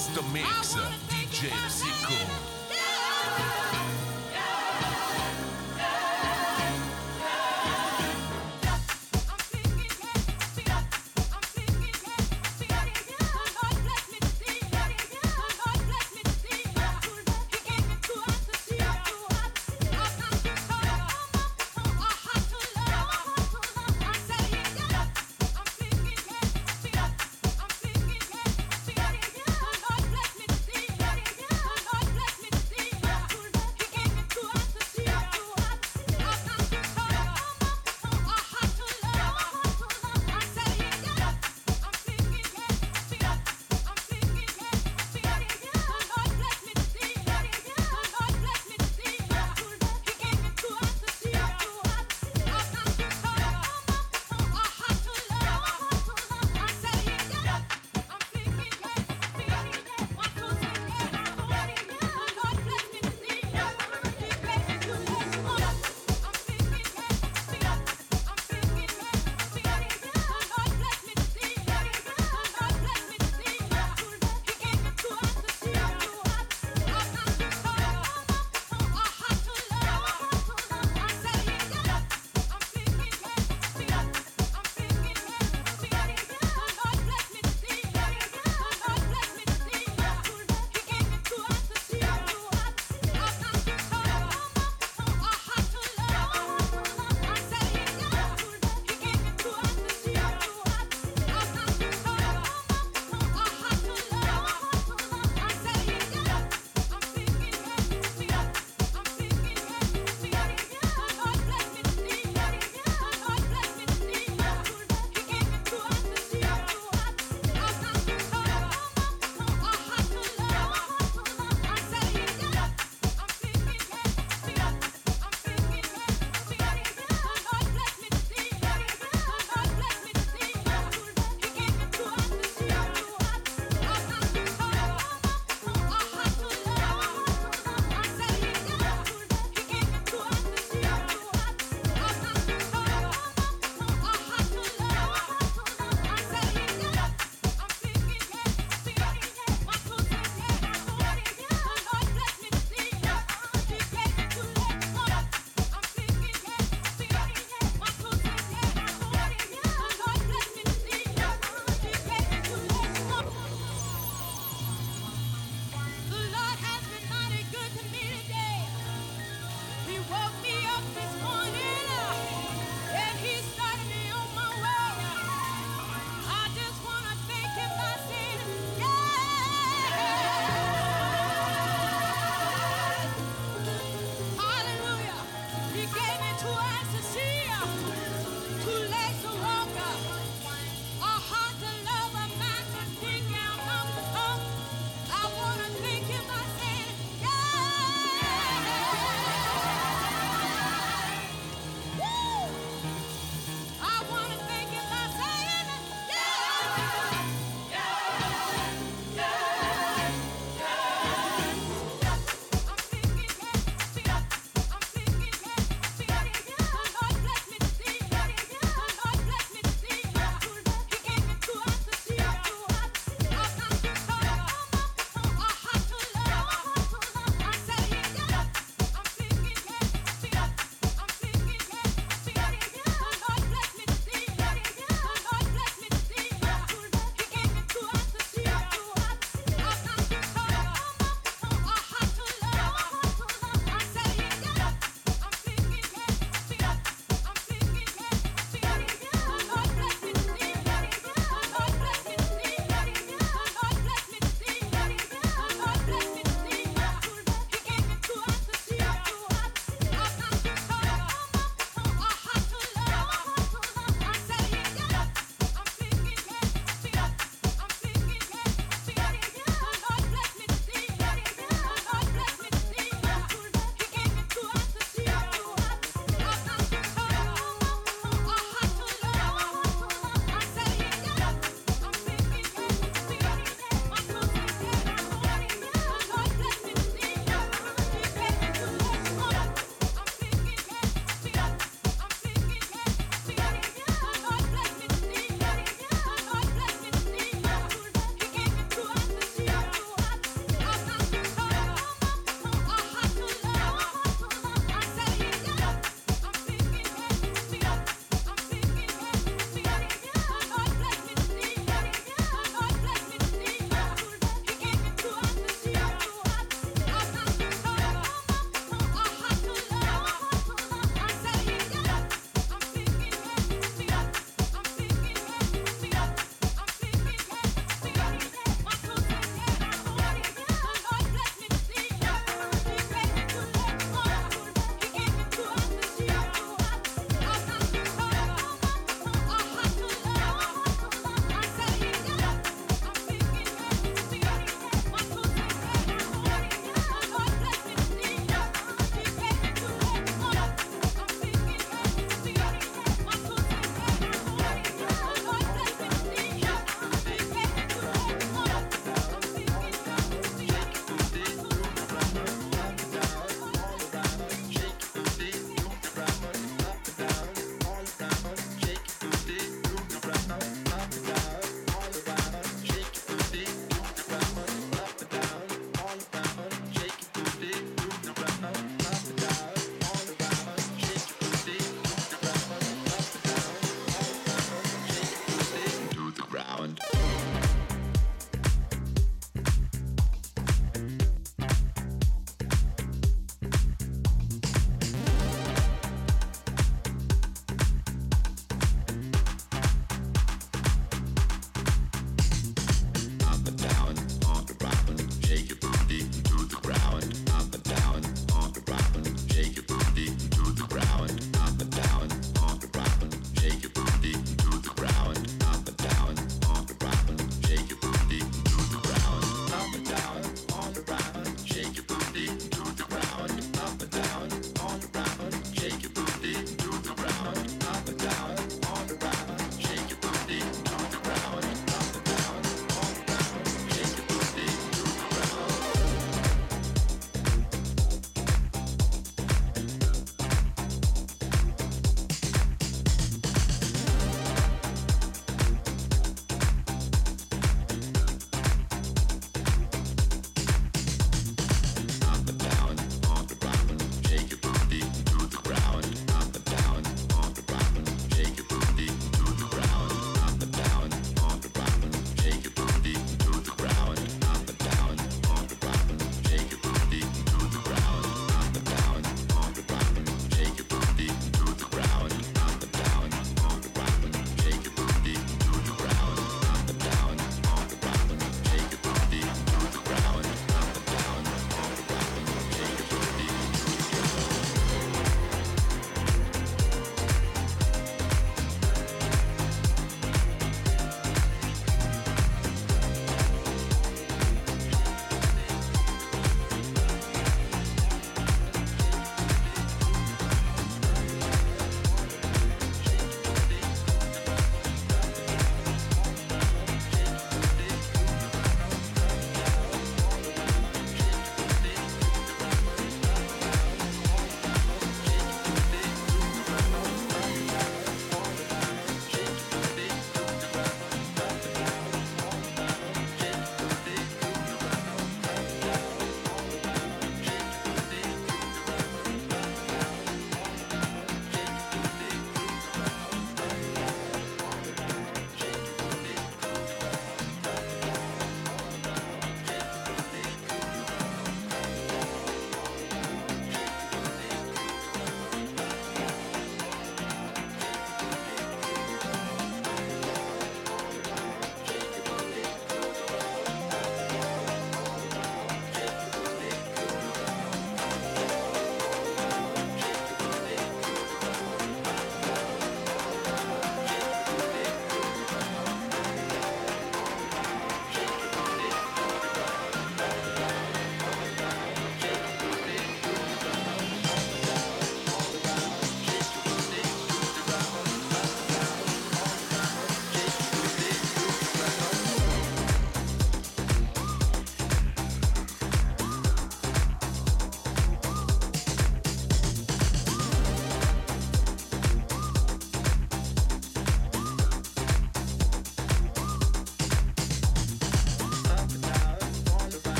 Master Mixer, DJ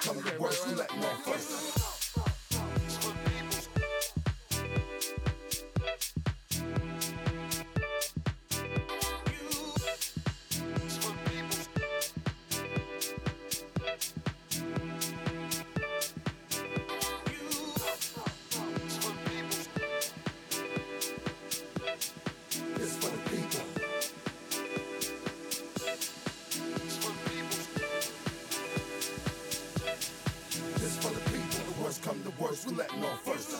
Tell them the words you let love first. Latin on first.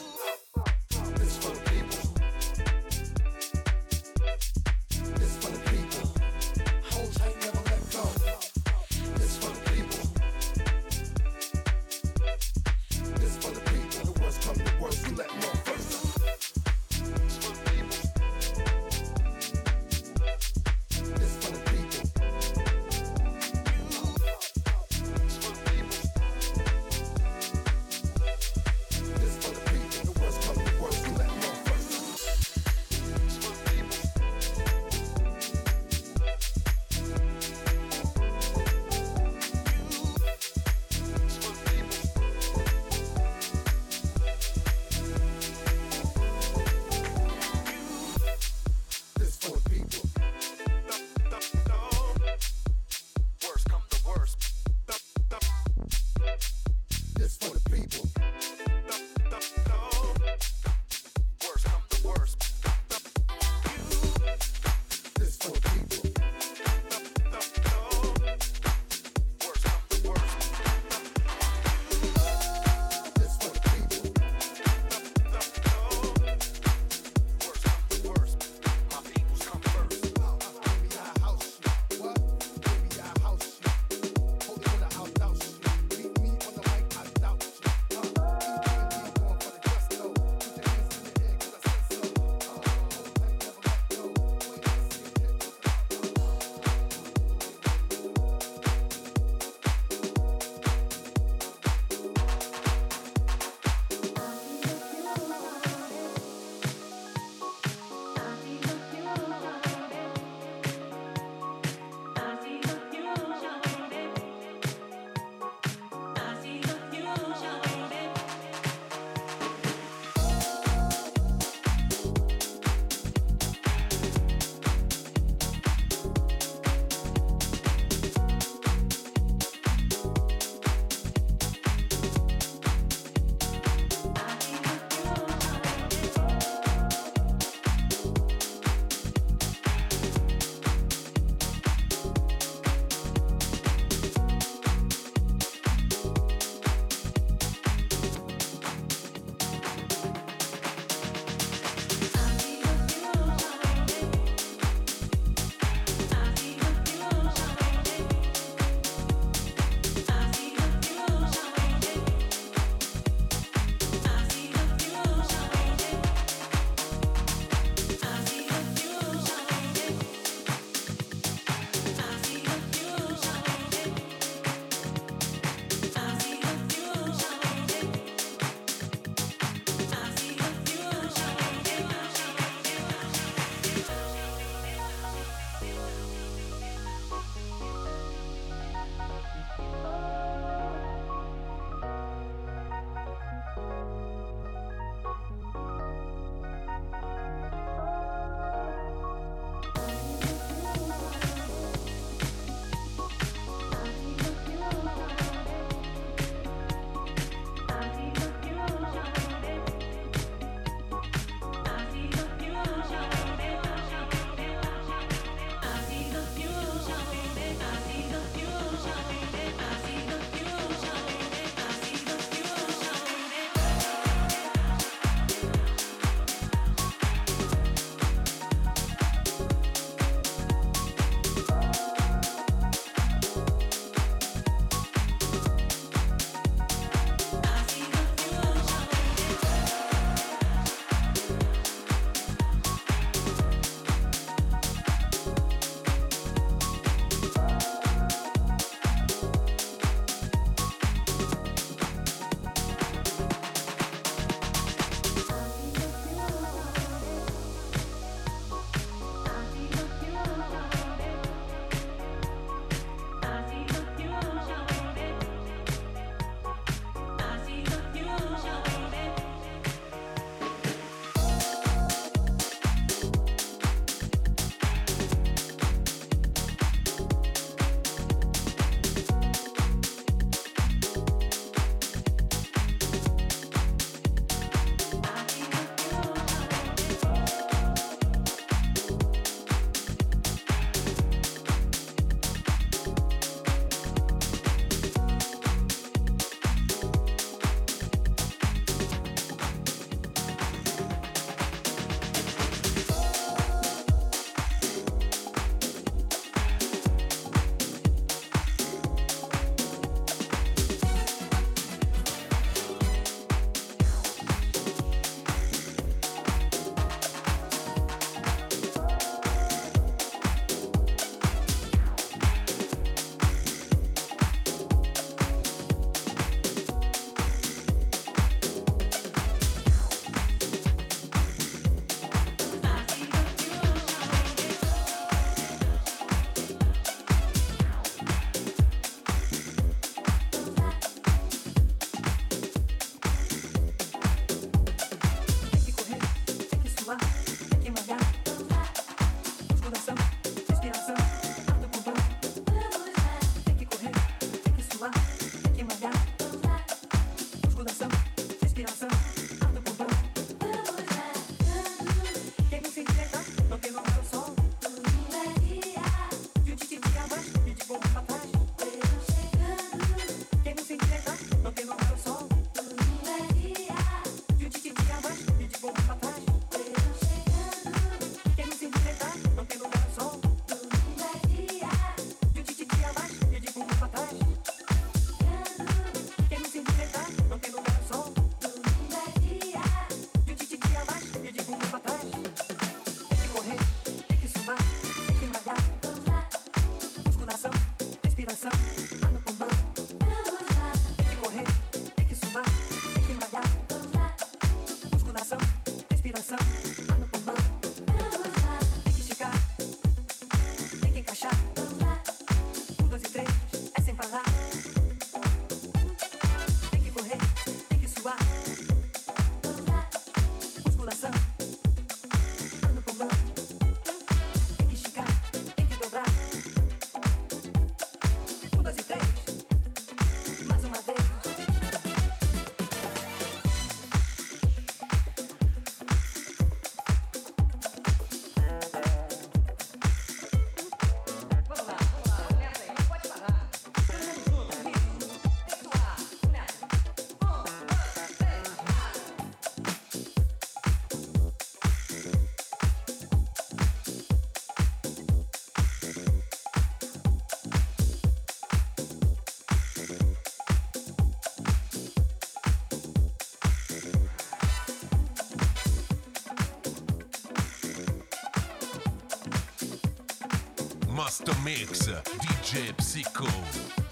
Mix, DJ Psycho.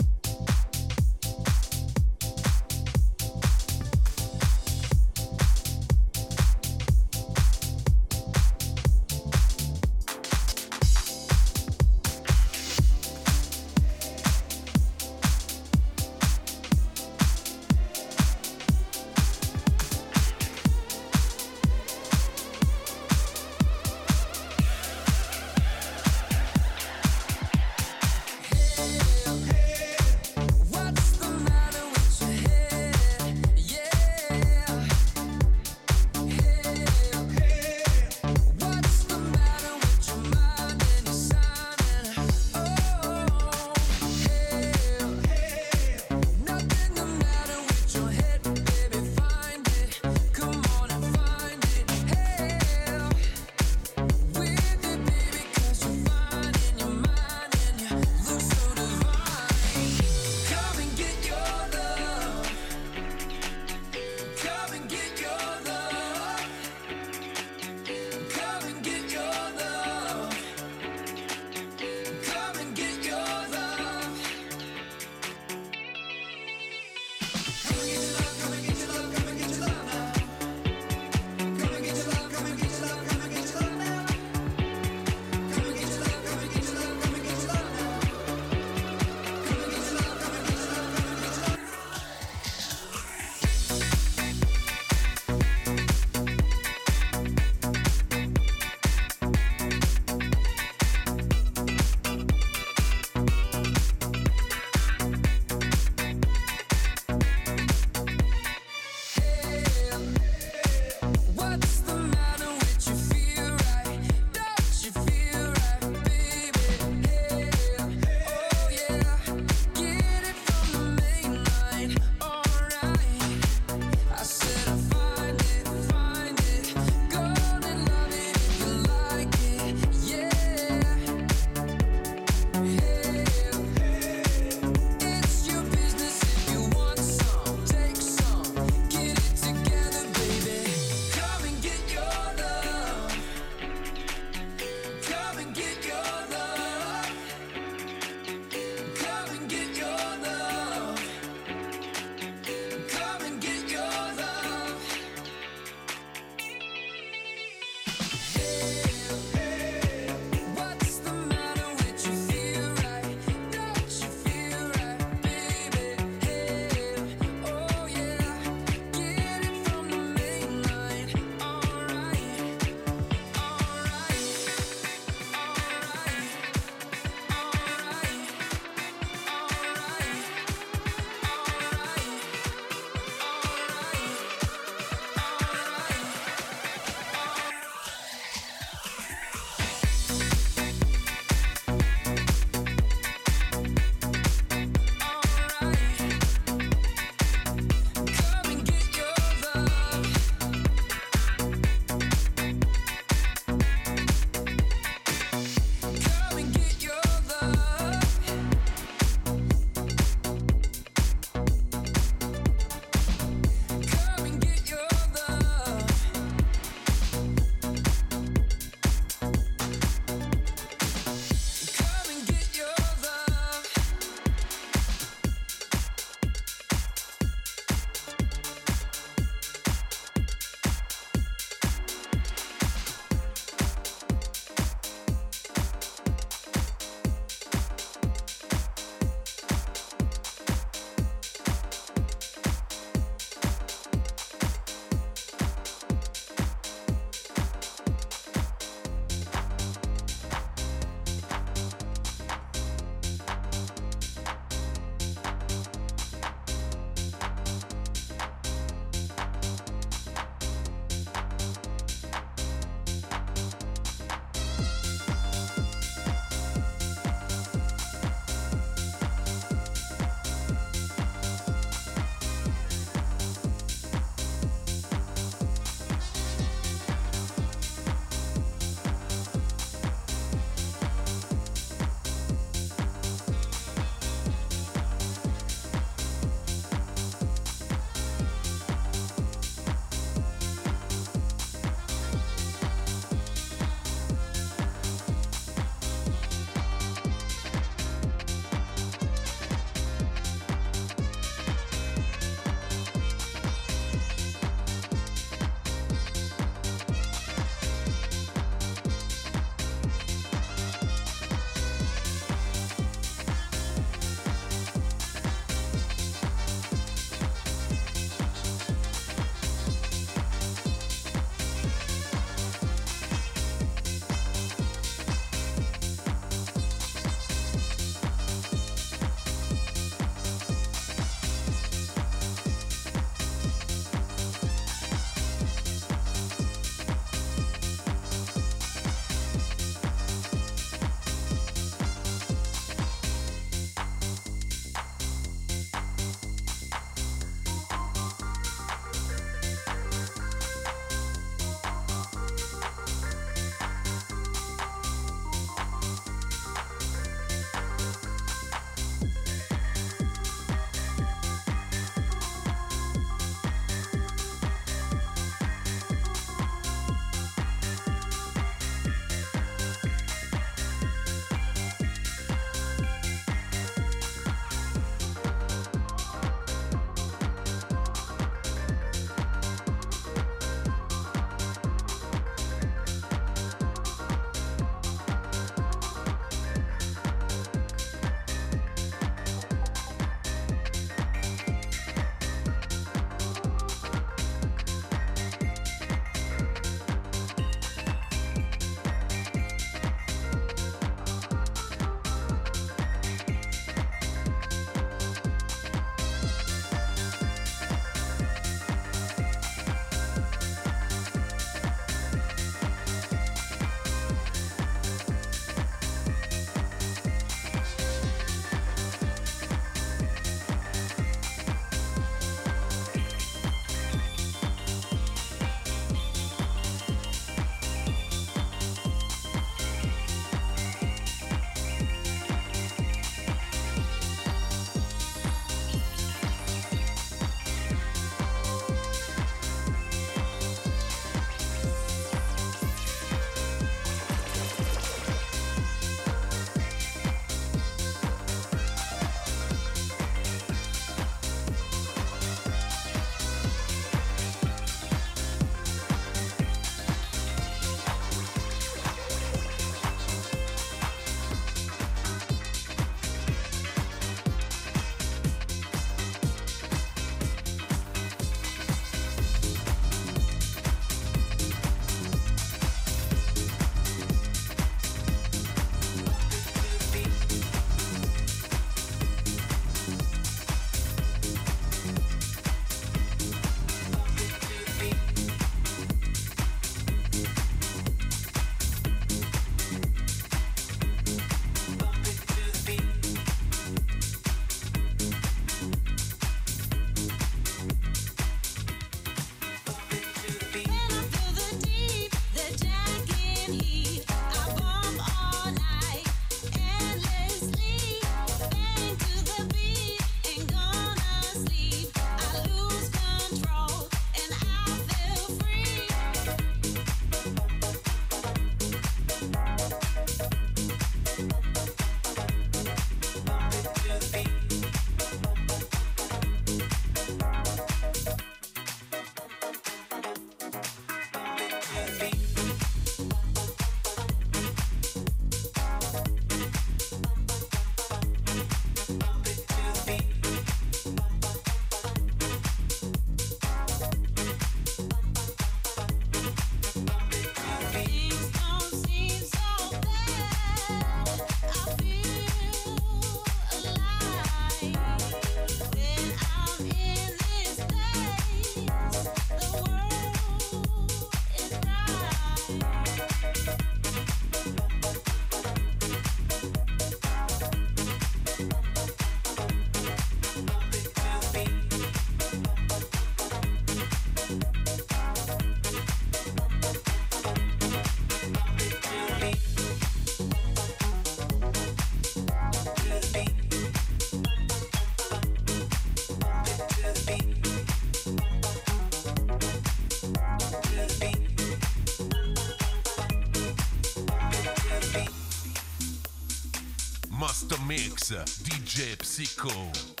DJ Psycho.